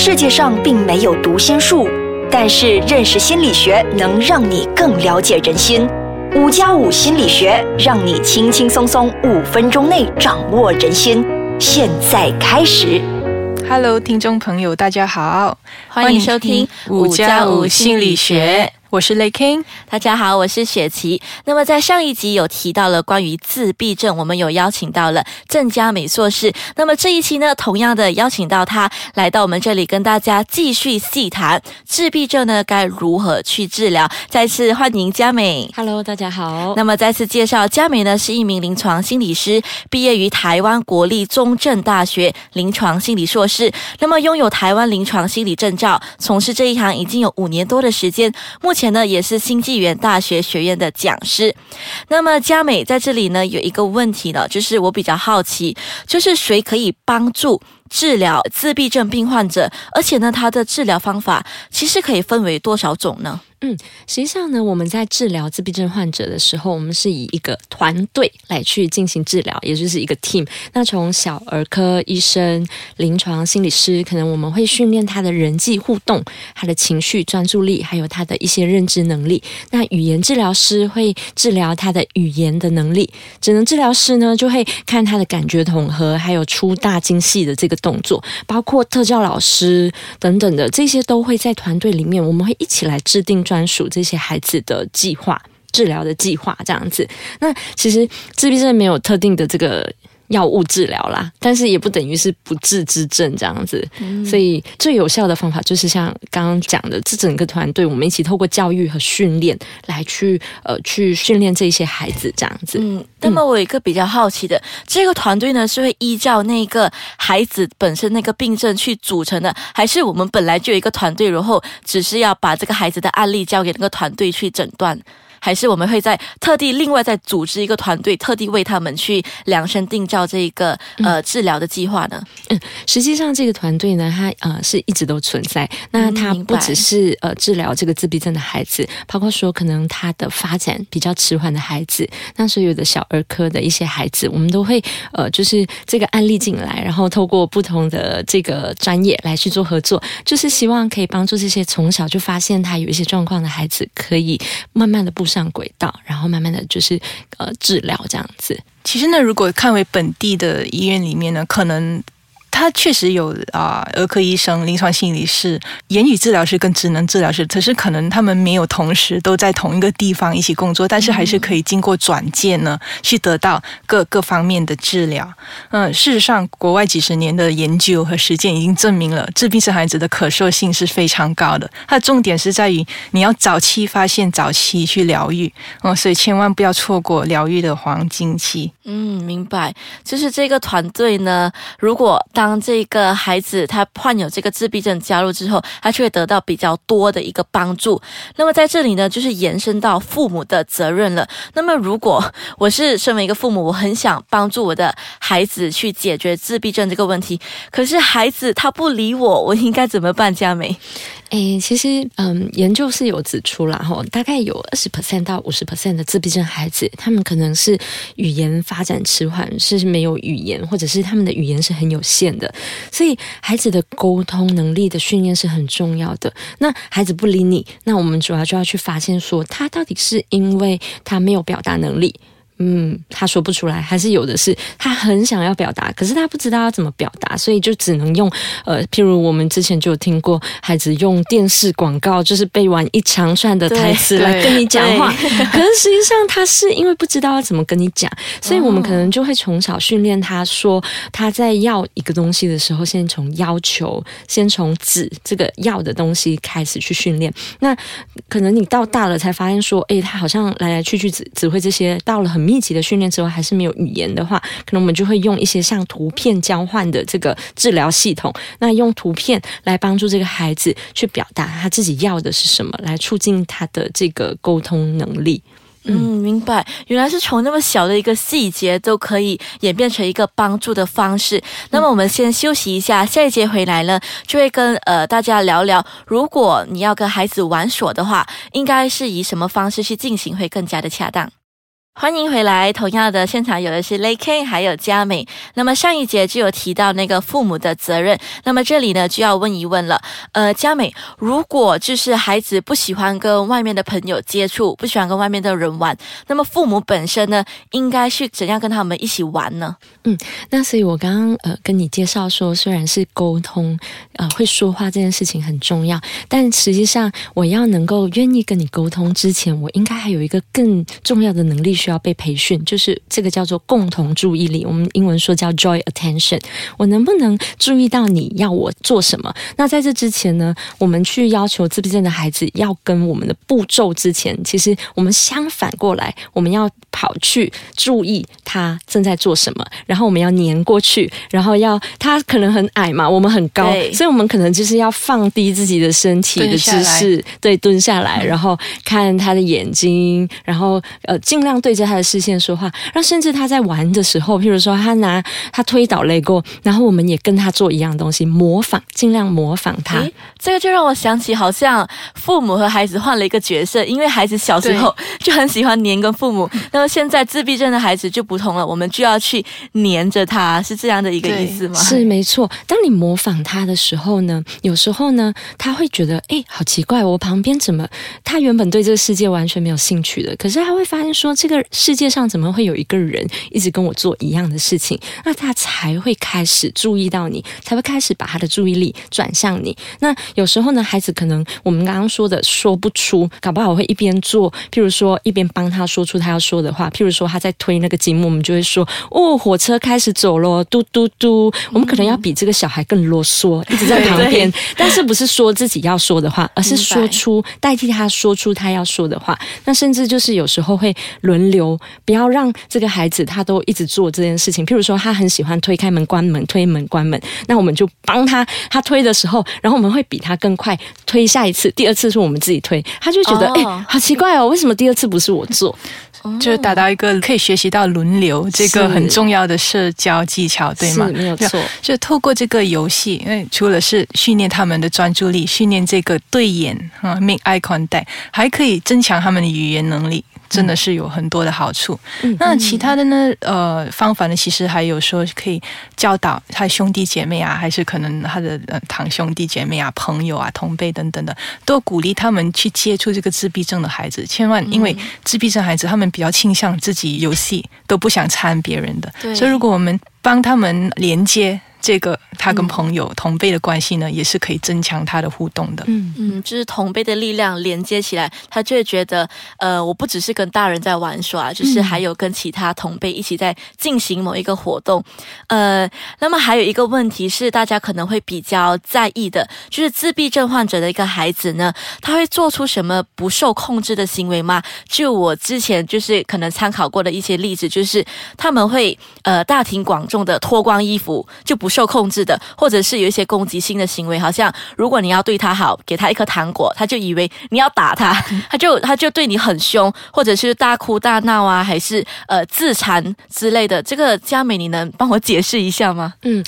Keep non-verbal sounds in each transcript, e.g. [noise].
世界上并没有读心术，但是认识心理学能让你更了解人心。五加五心理学让你轻轻松松五分钟内掌握人心。现在开始。Hello，听众朋友，大家好，欢迎收听五加五心理学，我是 Lay King。大家好，我是雪琪。那么在上一集有提到了关于自闭症，我们有邀请到了郑佳美硕士。那么这一期呢，同样的邀请到她来到我们这里，跟大家继续细谈自闭症呢该如何去治疗。再次欢迎佳美。Hello，大家好。那么再次介绍，佳美呢是一名临床心理师，毕业于台湾国立中正大学临床心理硕士。那么拥有台湾临床心理证照，从事这一行已经有五年多的时间。目前呢也是新纪元大学学院的讲师。那么佳美在这里呢有一个问题呢，就是我比较好奇，就是谁可以帮助？治疗自闭症病患者，而且呢，他的治疗方法其实可以分为多少种呢？嗯实际上呢，我们在治疗自闭症患者的时候，我们是以一个团队来去进行治疗，也就是一个 team。那从小儿科医生、临床心理师，可能我们会训练他的人际互动、他的情绪专注力，还有他的一些认知能力。那语言治疗师会治疗他的语言的能力，只能治疗师呢就会看他的感觉统合，还有粗大精细的这个动作，包括特教老师等等的，这些都会在团队里面，我们会一起来制定专属这些孩子的计划。治疗的计划这样子，那其实自闭症没有特定的这个药物治疗啦，但是也不等于是不治之症这样子。所以最有效的方法就是像刚刚讲的，这整个团队我们一起透过教育和训练来去呃去训练这些孩子这样子。嗯，那么我有一个比较好奇的，这个团队呢是会依照那个孩子本身那个病症去组成的，还是我们本来就有一个团队，然后只是要把这个孩子的案例交给那个团队去诊断？还是我们会在特地另外再组织一个团队，特地为他们去量身定造这一个呃治疗的计划呢？嗯实际上，这个团队呢，它呃是一直都存在。那它不只是呃治疗这个自闭症的孩子，包括说可能他的发展比较迟缓的孩子，那所有的小儿科的一些孩子，我们都会呃就是这个案例进来，然后透过不同的这个专业来去做合作，就是希望可以帮助这些从小就发现他有一些状况的孩子，可以慢慢的步上轨道，然后慢慢的就是呃治疗这样子。其实呢，如果看为本地的医院里面呢，可能。他确实有啊、儿科医生、临床心理师、言语治疗师跟职能治疗师，可是可能他们没有同时都在同一个地方一起工作，但是还是可以经过转介呢，去得到各各方面的治疗。嗯，事实上，国外几十年的研究和实践已经证明了，自闭症孩子的可塑性是非常高的。它的重点是在于你要早期发现、早期去疗愈。哦，所以千万不要错过疗愈的黄金期。嗯，明白。就是这个团队呢，如果当当这个孩子他患有这个自闭症加入之后，他就会得到比较多的一个帮助。那么在这里呢，就是延伸到父母的责任了。那么如果我是身为一个父母，我很想帮助我的孩子去解决自闭症这个问题，可是孩子他不理我，我应该怎么办？佳美，诶，其实嗯，研究是有指出了，哈，大概有二十 percent 到五十 percent 的自闭症孩子，他们可能是语言发展迟缓，是没有语言，或者是他们的语言是很有限的，所以孩子的沟通能力的训练是很重要的。那孩子不理你，那我们主要就要去发现说，他到底是因为他没有表达能力。嗯，他说不出来，还是有的是他很想要表达，可是他不知道要怎么表达，所以就只能用呃，譬如我们之前就有听过孩子用电视广告，就是背完一长串的台词来跟你讲话，可是实际上他是因为不知道要怎么跟你讲，所以我们可能就会从小训练他说他在要一个东西的时候，先从要求，先从指这个要的东西开始去训练。那可能你到大了才发现说，诶，他好像来来去去只只会这些，到了很密集的训练之后，还是没有语言的话，可能我们就会用一些像图片交换的这个治疗系统，那用图片来帮助这个孩子去表达他自己要的是什么，来促进他的这个沟通能力。嗯，明白，原来是从那么小的一个细节都可以演变成一个帮助的方式。那么我们先休息一下，下一节回来呢，就会跟呃大家聊聊，如果你要跟孩子玩耍的话，应该是以什么方式去进行会更加的恰当。欢迎回来。同样的，现场有的是 Lay K，还有佳美。那么上一节就有提到那个父母的责任。那么这里呢，就要问一问了。呃，佳美，如果就是孩子不喜欢跟外面的朋友接触，不喜欢跟外面的人玩，那么父母本身呢，应该去怎样跟他们一起玩呢？嗯，那所以我刚刚呃跟你介绍说，虽然是沟通，呃会说话这件事情很重要，但实际上我要能够愿意跟你沟通之前，我应该还有一个更重要的能力。需要被培训，就是这个叫做共同注意力，我们英文说叫 joy attention。我能不能注意到你要我做什么？那在这之前呢，我们去要求自闭症的孩子要跟我们的步骤之前，其实我们相反过来，我们要跑去注意他正在做什么，然后我们要粘过去，然后要他可能很矮嘛，我们很高，所以我们可能就是要放低自己的身体的姿势，对，蹲下来，然后看他的眼睛，然后呃，尽量对。着他的视线说话，然后甚至他在玩的时候，譬如说他拿他推倒雷过，然后我们也跟他做一样东西，模仿，尽量模仿他。这个就让我想起，好像父母和孩子换了一个角色，因为孩子小时候 [laughs] 就很喜欢黏跟父母，[laughs] 那么现在自闭症的孩子就不同了，我们就要去黏着他，是这样的一个意思吗？是没错。当你模仿他的时候呢，有时候呢，他会觉得，哎，好奇怪，我旁边怎么他原本对这个世界完全没有兴趣的，可是他会发现说这个。世界上怎么会有一个人一直跟我做一样的事情？那他才会开始注意到你，才会开始把他的注意力转向你。那有时候呢，孩子可能我们刚刚说的说不出，搞不好会一边做，譬如说一边帮他说出他要说的话。譬如说他在推那个积木，我们就会说：“哦，火车开始走了，嘟嘟嘟。”我们可能要比这个小孩更啰嗦，一直在旁边，[laughs] 但是不是说自己要说的话，而是说出代替他说出他要说的话。那甚至就是有时候会轮流。不要让这个孩子他都一直做这件事情。譬如说，他很喜欢推开门、关门、推门、关门，那我们就帮他。他推的时候，然后我们会比他更快推下一次。第二次是我们自己推，他就觉得哎，好奇怪哦，为什么第二次不是我做？就是达到一个可以学习到轮流这个很重要的社交技巧，对吗？没有错。就透过这个游戏，因为除了是训练他们的专注力，训练这个对眼啊，make eye contact，还可以增强他们的语言能力。真的是有很多的好处。那其他的呢？呃，方法呢？其实还有说可以教导他兄弟姐妹啊，还是可能他的呃堂兄弟姐妹啊、朋友啊、同辈等等的，都鼓励他们去接触这个自闭症的孩子。千万，因为自闭症孩子他们比较倾向自己游戏，都不想参别人的。所以，如果我们帮他们连接。这个他跟朋友同辈的关系呢，也是可以增强他的互动的。嗯嗯，就是同辈的力量连接起来，他就会觉得，呃，我不只是跟大人在玩耍，就是还有跟其他同辈一起在进行某一个活动。呃，那么还有一个问题是，大家可能会比较在意的，就是自闭症患者的一个孩子呢，他会做出什么不受控制的行为吗？就我之前就是可能参考过的一些例子，就是他们会呃大庭广众的脱光衣服，就不。不受控制的，或者是有一些攻击性的行为，好像如果你要对他好，给他一颗糖果，他就以为你要打他，[laughs] 他就他就对你很凶，或者是大哭大闹啊，还是呃自残之类的。这个佳美，你能帮我解释一下吗？嗯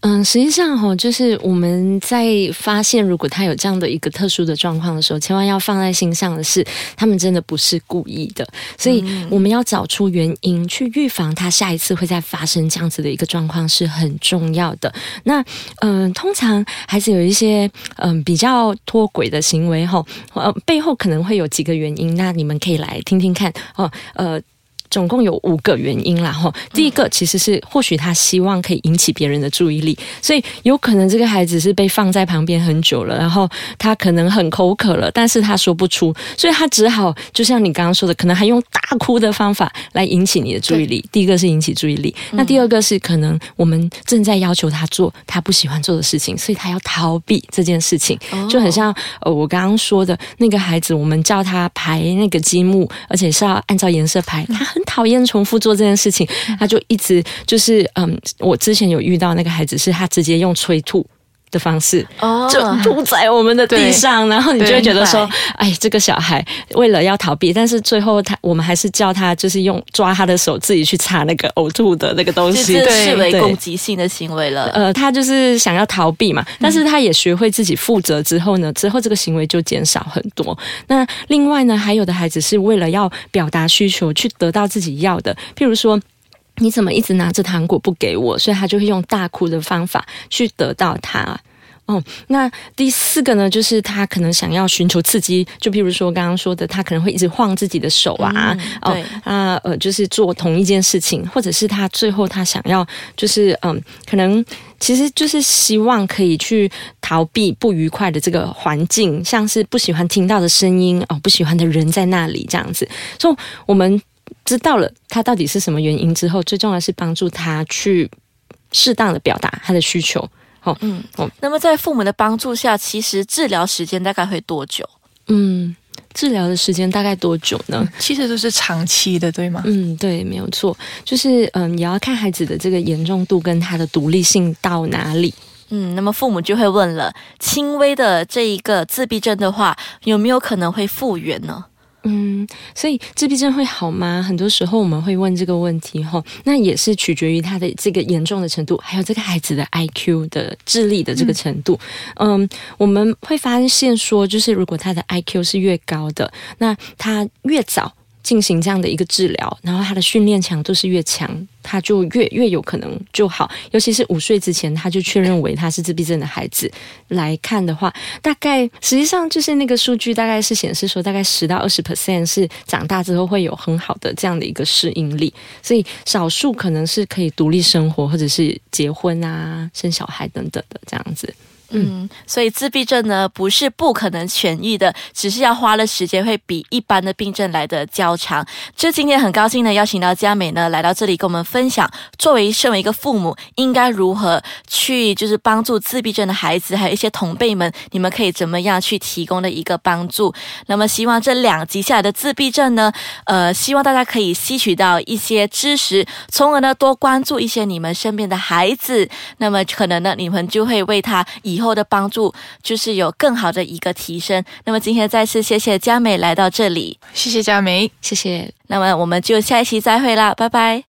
嗯，实际上哈，就是我们在发现如果他有这样的一个特殊的状况的时候，千万要放在心上的是，他们真的不是故意的，所以我们要找出原因，去预防他下一次会再发生这样子的一个状况是很重要。好的，那嗯，通常孩子有一些嗯比较脱轨的行为哈，呃，背后可能会有几个原因，那你们可以来听听看哦，呃。总共有五个原因啦，哈。第一个其实是或许他希望可以引起别人的注意力，所以有可能这个孩子是被放在旁边很久了，然后他可能很口渴了，但是他说不出，所以他只好就像你刚刚说的，可能还用大哭的方法来引起你的注意力。第一个是引起注意力，那第二个是可能我们正在要求他做他不喜欢做的事情，所以他要逃避这件事情，就很像呃我刚刚说的那个孩子，我们叫他排那个积木，而且是要按照颜色排，他很。讨厌重复做这件事情，他就一直就是嗯，我之前有遇到那个孩子，是他直接用催吐。的方式，哦就铺在我们的地上，然后你就会觉得说，哎，这个小孩为了要逃避，但是最后他我们还是叫他就是用抓他的手自己去擦那个呕吐的那个东西，就是视为攻击性的行为了。呃，他就是想要逃避嘛，但是他也学会自己负责之后呢，之后这个行为就减少很多。那另外呢，还有的孩子是为了要表达需求，去得到自己要的，譬如说。你怎么一直拿着糖果不给我？所以他就会用大哭的方法去得到它。哦，那第四个呢，就是他可能想要寻求刺激，就譬如说刚刚说的，他可能会一直晃自己的手啊，嗯哦，啊呃，就是做同一件事情，或者是他最后他想要就是嗯，可能其实就是希望可以去逃避不愉快的这个环境，像是不喜欢听到的声音哦，不喜欢的人在那里这样子，所以我们知道了他到底是什么原因之后，最重要的是帮助他去适当的表达他的需求。哦，嗯，那么在父母的帮助下，其实治疗时间大概会多久？嗯，治疗的时间大概多久呢？其实都是长期的，对吗？嗯，对，没有错，就是嗯，也要看孩子的这个严重度跟他的独立性到哪里。嗯，那么父母就会问了，轻微的这一个自闭症的话，有没有可能会复原呢？嗯，所以自闭症会好吗？很多时候我们会问这个问题哈，那也是取决于他的这个严重的程度，还有这个孩子的 IQ 的智力的这个程度。嗯我们会发现说，就是如果他的 IQ 是越高的，那他越早。进行这样的一个治疗，然后他的训练强度是越强，他就越越有可能就好。尤其是五岁之前，他就确认为他是自闭症的孩子来看的话，大概实际上就是那个数据大概是显示说，大概十到二十 percent 是长大之后会有很好的这样的一个适应力，所以少数可能是可以独立生活，或者是结婚啊、生小孩等等的这样子。嗯，所以自闭症呢不是不可能痊愈的，只是要花的时间会比一般的病症来的较长。这今天很高兴呢，邀请到佳美呢来到这里跟我们分享，作为身为一个父母，应该如何去就是帮助自闭症的孩子，还有一些同辈们，你们可以怎么样去提供的一个帮助。那么希望这两集下来的自闭症呢，呃，希望大家可以吸取到一些知识，从而呢多关注一些你们身边的孩子，那么可能呢你们就会为他以后的帮助就是有更好的一个提升。那么今天再次谢谢佳美来到这里，谢谢佳美。谢谢。那么我们就下一期再会啦，拜拜。